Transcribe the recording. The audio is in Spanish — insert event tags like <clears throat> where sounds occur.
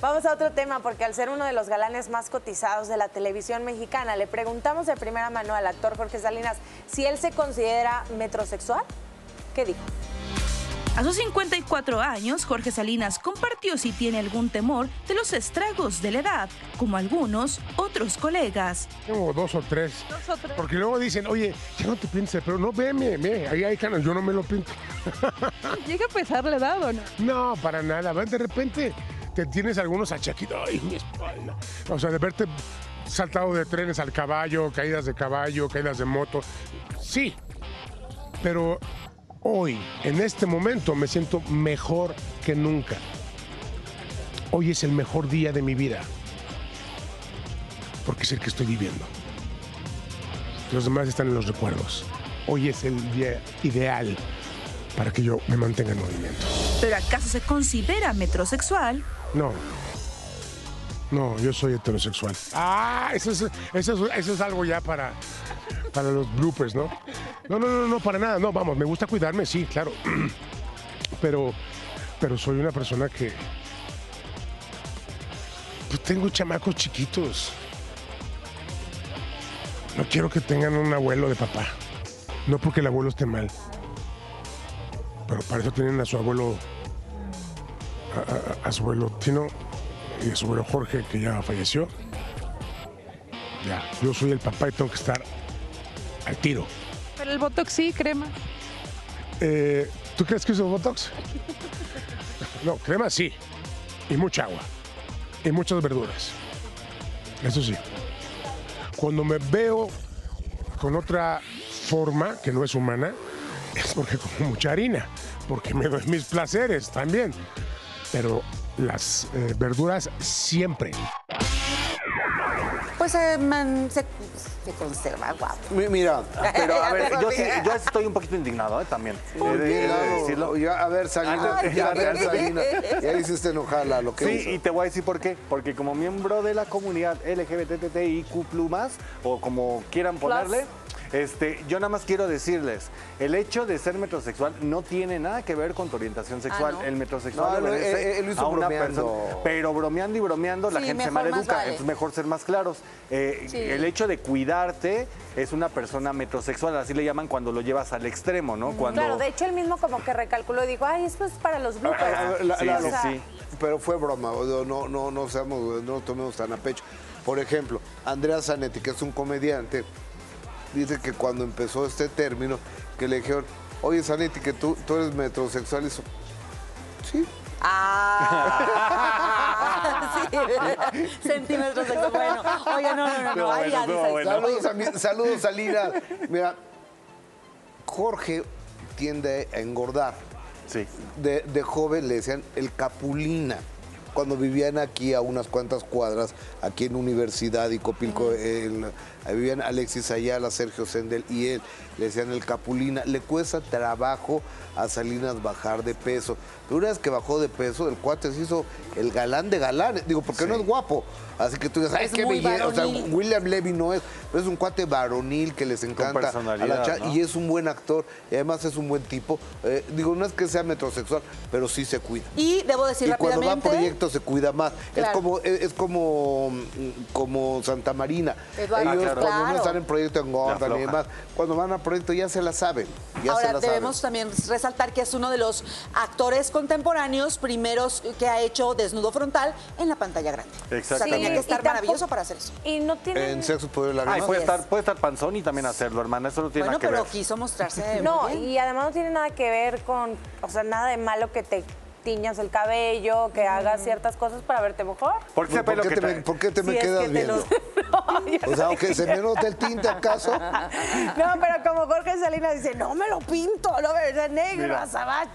Vamos a otro tema, porque al ser uno de los galanes más cotizados de la televisión mexicana, le preguntamos de primera mano al actor Jorge Salinas si él se considera metrosexual. ¿Qué dijo? A sus 54 años, Jorge Salinas compartió si tiene algún temor de los estragos de la edad, como algunos otros colegas. Tengo dos o tres. Porque luego dicen, oye, ya no te pintes el pelo. No, veme, ve, ahí hay canas, yo no me lo pinto. ¿Llega a pesar la edad o no? <laughs> No, para nada. De repente te tienes algunos achaquitos. Ay, mi espalda. O sea, de verte saltado de trenes al caballo, caídas de caballo, caídas de moto. Sí, pero hoy, en este momento, me siento mejor que nunca. Hoy es el mejor día de mi vida. Porque es el que estoy viviendo. Los demás están en los recuerdos. Hoy es el día ideal para que yo me mantenga en movimiento. ¿Pero acaso se considera metrosexual? No. No, yo soy heterosexual. Ah, eso es, eso es, eso es algo ya para, para los bloopers, ¿no? No, no, no, no, para nada. No, vamos, me gusta cuidarme, sí, claro. <clears throat> Pero, pero soy una persona que. Pues tengo chamacos chiquitos. No quiero que tengan un abuelo de papá. No porque el abuelo esté mal. Pero para eso tienen a su abuelo. A, su abuelo Tino y a su abuelo Jorge, que ya falleció. Ya, yo soy el papá y tengo que estar al tiro. Pero el Botox sí, crema. Eh, ¿Tú crees que uso Botox? No, crema sí. Y mucha agua. Y muchas verduras. Eso sí. Cuando me veo con otra forma que no es humana, es porque como mucha harina. Porque me doy mis placeres también. Pero las eh, verduras siempre. Pues eh, man- se, se conserva guapo. Mi- Mira, Pero <laughs> a ver, Ya, yo sí, yo estoy un poquito indignado ¿eh? también. ¿por He de- qué he de lado? decirlo. Ya, a ver, Salinas, Ay, ya, a ver, ay, Salinas. Ya hiciste enojar lo que Sí, hizo. y te voy a decir por qué. Porque como miembro de la comunidad LGBTTIQ+, o como quieran ponerle, este, yo nada más quiero decirles, el hecho de ser metrosexual no tiene nada que ver con tu orientación sexual. ¿no? El metrosexual No, él- obedece él- él lo hizo a una bromeando. persona. Pero bromeando y bromeando la gente se maleduca. vale. Entonces mejor ser más claros. Eh, Sí. El hecho de cuidarte es una persona metrosexual, así le llaman cuando lo llevas al extremo, ¿no? Cuando... Claro, de hecho él mismo como que recalculó y dijo, ay, esto es para los A bloopers. la- Sí, la- sí. Pero fue broma, no, no, no, seamos, no lo tomemos tan a pecho. Por ejemplo, Andrea Zanetti, que es un comediante, dice que cuando empezó este término, que le dijeron, oye Zanetti, que tú, tú eres metrosexual, y eso, sí. Ah, <laughs> sí. Centímetros de bueno. Oye, no, no, no, no. Ya Estuvo dices. bueno. Saludos, a mi- saludos a Lina. Mira, Jorge tiende a engordar. Sí. de, de joven le decían el Capulina. Cuando vivían aquí a unas cuantas cuadras, aquí en Universidad y Copilco, el- ahí vivían Alexis Ayala, Sergio Sendel y él, le decían el Capulina. Le cuesta trabajo a Salinas bajar de peso. Pero una vez que bajó de peso, el cuate se hizo el galán de galanes. Digo, porque no es guapo. Así que tú dices, ay, Es qué belleza. O sea. William Levy no es, pero es un cuate varonil que les encanta a la ¿no? y es un buen actor y además es un buen tipo. Eh, digo, no es que sea metrosexual, pero sí se cuida. Y debo decir Y cuando va a rápidamente. Se cuida más. Es como es, es como mm, como Santa Marina. Eduardo, Ellos claro. cuando no están en proyecto engordan y demás. Cuando van a proyecto ya se la saben. Ya se Ahora la debemos saben. también resaltar que es uno de los actores contemporáneos primeros que ha hecho desnudo frontal en la pantalla grande. O sea, Exactamente. tenía que estar tampoco- maravilloso para hacer eso. Y no tiene... En sexo poder la Ay, puede estar, puede estar panzón y también hacerlo, hermana. Eso no tiene Bueno, nada que pero ver. quiso mostrarse. No, muy bien. y además no tiene nada que ver con, o sea, nada de malo que te tiñas el cabello, que hagas ciertas cosas para verte mejor. ¿Por qué que te me, trae- por qué te me Si es quedas que te viendo? los- <laughs> No, ya O sea, aunque se me nota el tinte acaso. <laughs> No, pero como Jorge Salinas dice, no me lo pinto, no me negro, azabache.